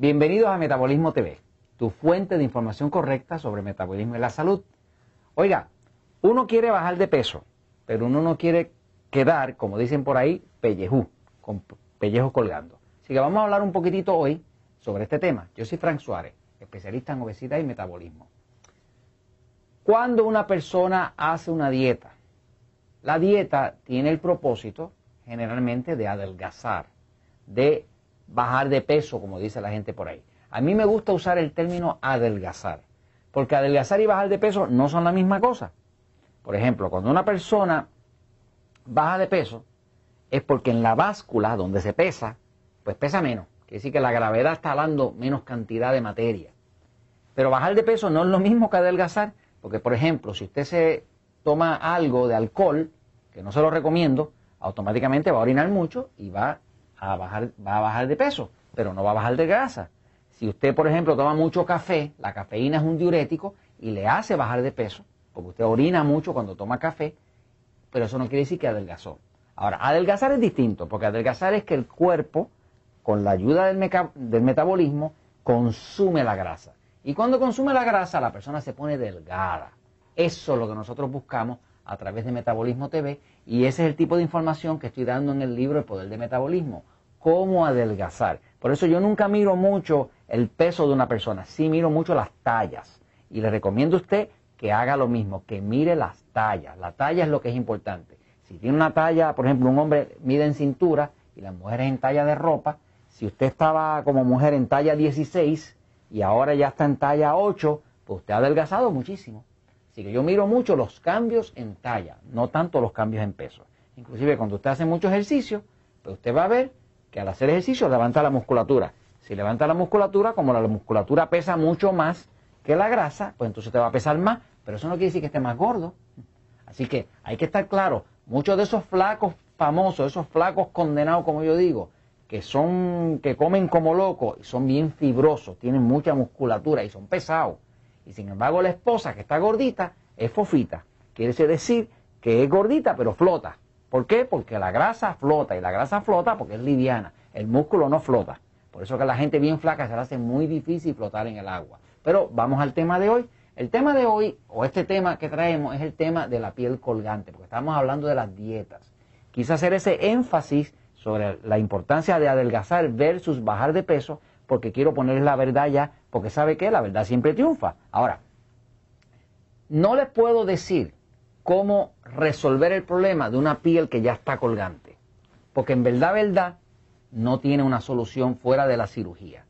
Bienvenidos a Metabolismo TV, tu fuente de información correcta sobre metabolismo y la salud. Oiga, uno quiere bajar de peso, pero uno no quiere quedar, como dicen por ahí, pellejú, con pellejos colgando. Así que vamos a hablar un poquitito hoy sobre este tema. Yo soy Frank Suárez, especialista en obesidad y metabolismo. Cuando una persona hace una dieta, la dieta tiene el propósito generalmente de adelgazar, de bajar de peso, como dice la gente por ahí. A mí me gusta usar el término adelgazar, porque adelgazar y bajar de peso no son la misma cosa. Por ejemplo, cuando una persona baja de peso, es porque en la báscula donde se pesa, pues pesa menos. Quiere decir que la gravedad está dando menos cantidad de materia. Pero bajar de peso no es lo mismo que adelgazar, porque por ejemplo, si usted se toma algo de alcohol, que no se lo recomiendo, automáticamente va a orinar mucho y va a bajar, va a bajar de peso, pero no va a bajar de grasa. Si usted, por ejemplo, toma mucho café, la cafeína es un diurético y le hace bajar de peso, porque usted orina mucho cuando toma café, pero eso no quiere decir que adelgazó. Ahora, adelgazar es distinto, porque adelgazar es que el cuerpo, con la ayuda del, del metabolismo, consume la grasa. Y cuando consume la grasa, la persona se pone delgada. Eso es lo que nosotros buscamos a través de Metabolismo TV y ese es el tipo de información que estoy dando en el libro El Poder de Metabolismo, cómo adelgazar. Por eso yo nunca miro mucho el peso de una persona, sí miro mucho las tallas y le recomiendo a usted que haga lo mismo, que mire las tallas. La talla es lo que es importante. Si tiene una talla, por ejemplo, un hombre mide en cintura y la mujer es en talla de ropa, si usted estaba como mujer en talla 16 y ahora ya está en talla 8, pues usted ha adelgazado muchísimo. Así que yo miro mucho los cambios en talla, no tanto los cambios en peso. Inclusive cuando usted hace mucho ejercicio, pues usted va a ver que al hacer ejercicio levanta la musculatura. Si levanta la musculatura, como la musculatura pesa mucho más que la grasa, pues entonces te va a pesar más, pero eso no quiere decir que esté más gordo. Así que hay que estar claro, muchos de esos flacos famosos, esos flacos condenados, como yo digo, que son, que comen como locos, y son bien fibrosos, tienen mucha musculatura y son pesados y sin embargo la esposa que está gordita es fofita. Quiere decir que es gordita pero flota. ¿Por qué? Porque la grasa flota y la grasa flota porque es liviana. El músculo no flota. Por eso que a la gente bien flaca se le hace muy difícil flotar en el agua. Pero vamos al tema de hoy. El tema de hoy, o este tema que traemos, es el tema de la piel colgante, porque estamos hablando de las dietas. Quise hacer ese énfasis sobre la importancia de adelgazar versus bajar de peso, porque quiero ponerles la verdad ya porque sabe que la verdad siempre triunfa. Ahora, no les puedo decir cómo resolver el problema de una piel que ya está colgante, porque en verdad, verdad, no tiene una solución fuera de la cirugía.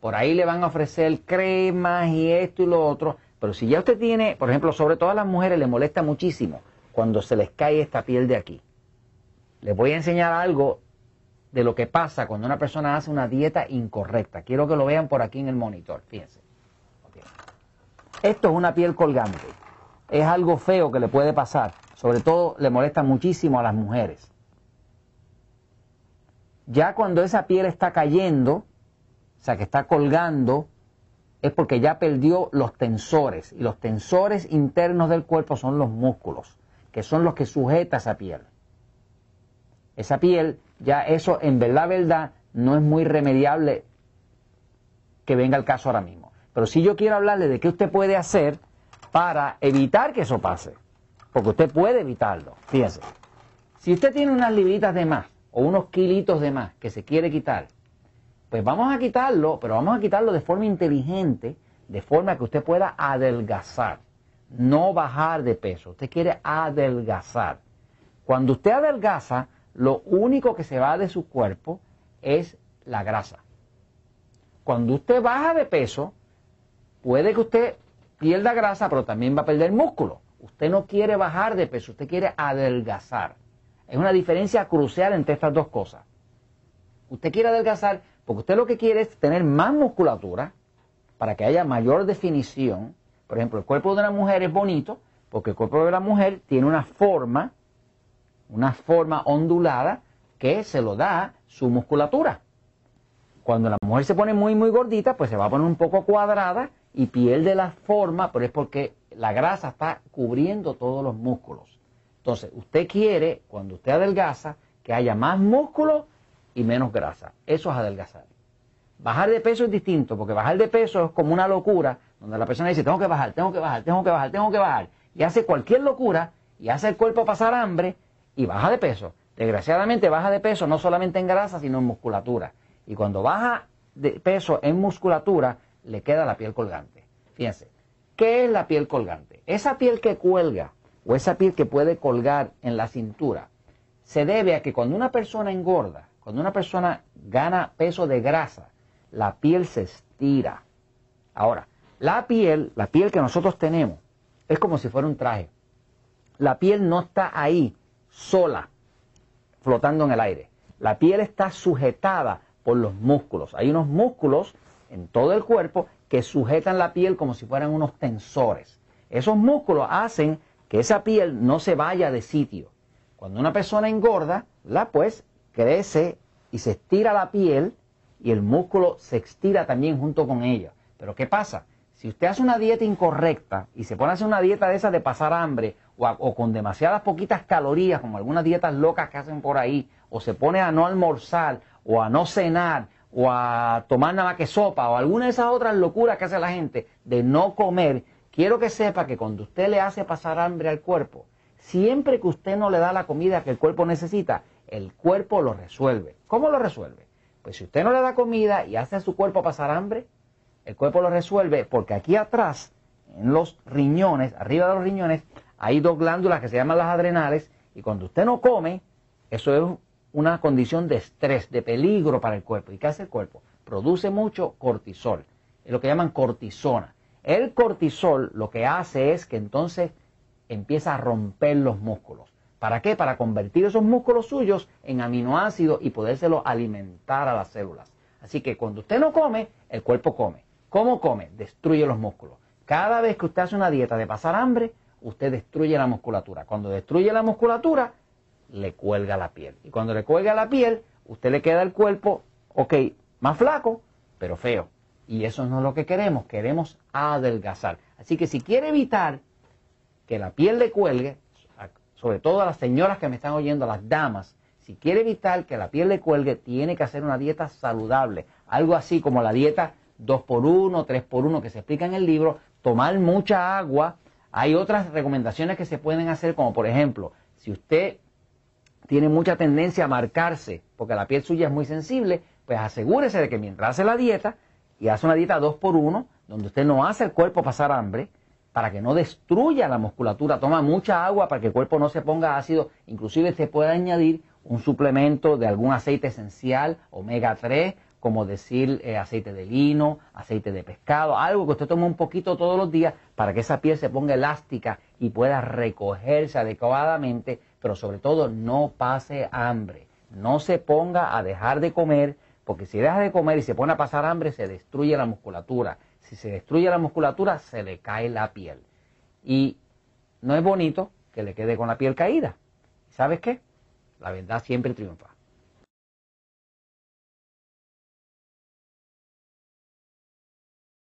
Por ahí le van a ofrecer cremas y esto y lo otro, pero si ya usted tiene, por ejemplo, sobre todo a las mujeres le molesta muchísimo cuando se les cae esta piel de aquí. Les voy a enseñar algo de lo que pasa cuando una persona hace una dieta incorrecta. Quiero que lo vean por aquí en el monitor, fíjense. Esto es una piel colgante. Es algo feo que le puede pasar. Sobre todo le molesta muchísimo a las mujeres. Ya cuando esa piel está cayendo, o sea, que está colgando, es porque ya perdió los tensores. Y los tensores internos del cuerpo son los músculos, que son los que sujeta esa piel. Esa piel ya eso en verdad, verdad, no es muy remediable que venga el caso ahora mismo. Pero si yo quiero hablarle de qué usted puede hacer para evitar que eso pase. Porque usted puede evitarlo. Fíjese. Si usted tiene unas libritas de más o unos kilitos de más que se quiere quitar, pues vamos a quitarlo, pero vamos a quitarlo de forma inteligente, de forma que usted pueda adelgazar, no bajar de peso. Usted quiere adelgazar. Cuando usted adelgaza, lo único que se va de su cuerpo es la grasa. Cuando usted baja de peso, puede que usted pierda grasa, pero también va a perder músculo. Usted no quiere bajar de peso, usted quiere adelgazar. Es una diferencia crucial entre estas dos cosas. Usted quiere adelgazar porque usted lo que quiere es tener más musculatura para que haya mayor definición. Por ejemplo, el cuerpo de una mujer es bonito porque el cuerpo de la mujer tiene una forma una forma ondulada que se lo da su musculatura. Cuando la mujer se pone muy, muy gordita, pues se va a poner un poco cuadrada y pierde la forma, pero es porque la grasa está cubriendo todos los músculos. Entonces, usted quiere, cuando usted adelgaza, que haya más músculo y menos grasa. Eso es adelgazar. Bajar de peso es distinto, porque bajar de peso es como una locura, donde la persona dice, tengo que bajar, tengo que bajar, tengo que bajar, tengo que bajar, y hace cualquier locura, y hace el cuerpo pasar hambre, y baja de peso. Desgraciadamente baja de peso no solamente en grasa, sino en musculatura. Y cuando baja de peso en musculatura, le queda la piel colgante. Fíjense, ¿qué es la piel colgante? Esa piel que cuelga, o esa piel que puede colgar en la cintura, se debe a que cuando una persona engorda, cuando una persona gana peso de grasa, la piel se estira. Ahora, la piel, la piel que nosotros tenemos, es como si fuera un traje. La piel no está ahí sola, flotando en el aire. La piel está sujetada por los músculos. Hay unos músculos en todo el cuerpo que sujetan la piel como si fueran unos tensores. Esos músculos hacen que esa piel no se vaya de sitio. Cuando una persona engorda, la pues crece y se estira la piel y el músculo se estira también junto con ella. Pero ¿qué pasa? Si usted hace una dieta incorrecta y se pone a hacer una dieta de esa de pasar hambre o, con demasiadas poquitas calorías, como algunas dietas locas que hacen por ahí, o se pone a no almorzar o a no cenar o a tomar nada que sopa o alguna de esas otras locuras que hace la gente de no comer, quiero que sepa que cuando usted le hace pasar hambre al cuerpo, siempre que usted no le da la comida que el cuerpo necesita, el cuerpo lo resuelve. ¿Cómo lo resuelve? Pues si usted no le da comida y hace a su cuerpo pasar hambre, el cuerpo lo resuelve porque aquí atrás, en los riñones, arriba de los riñones, hay dos glándulas que se llaman las adrenales y cuando usted no come, eso es una condición de estrés, de peligro para el cuerpo. ¿Y qué hace el cuerpo? Produce mucho cortisol, es lo que llaman cortisona. El cortisol lo que hace es que entonces empieza a romper los músculos. ¿Para qué? Para convertir esos músculos suyos en aminoácidos y podérselo alimentar a las células. Así que cuando usted no come, el cuerpo come. ¿Cómo come? Destruye los músculos. Cada vez que usted hace una dieta de pasar hambre, usted destruye la musculatura. Cuando destruye la musculatura, le cuelga la piel. Y cuando le cuelga la piel, usted le queda el cuerpo, ok, más flaco, pero feo. Y eso no es lo que queremos, queremos adelgazar. Así que si quiere evitar que la piel le cuelgue, sobre todo a las señoras que me están oyendo, a las damas, si quiere evitar que la piel le cuelgue, tiene que hacer una dieta saludable. Algo así como la dieta 2x1, 3x1 que se explica en el libro, tomar mucha agua. Hay otras recomendaciones que se pueden hacer, como por ejemplo, si usted tiene mucha tendencia a marcarse, porque la piel suya es muy sensible, pues asegúrese de que mientras hace la dieta, y hace una dieta 2x1, donde usted no hace el cuerpo pasar hambre, para que no destruya la musculatura, toma mucha agua para que el cuerpo no se ponga ácido, inclusive se puede añadir un suplemento de algún aceite esencial, omega 3, como decir eh, aceite de lino, aceite de pescado, algo que usted tome un poquito todos los días para que esa piel se ponga elástica y pueda recogerse adecuadamente, pero sobre todo no pase hambre. No se ponga a dejar de comer, porque si deja de comer y se pone a pasar hambre, se destruye la musculatura. Si se destruye la musculatura, se le cae la piel. Y no es bonito que le quede con la piel caída. ¿Sabes qué? La verdad siempre triunfa.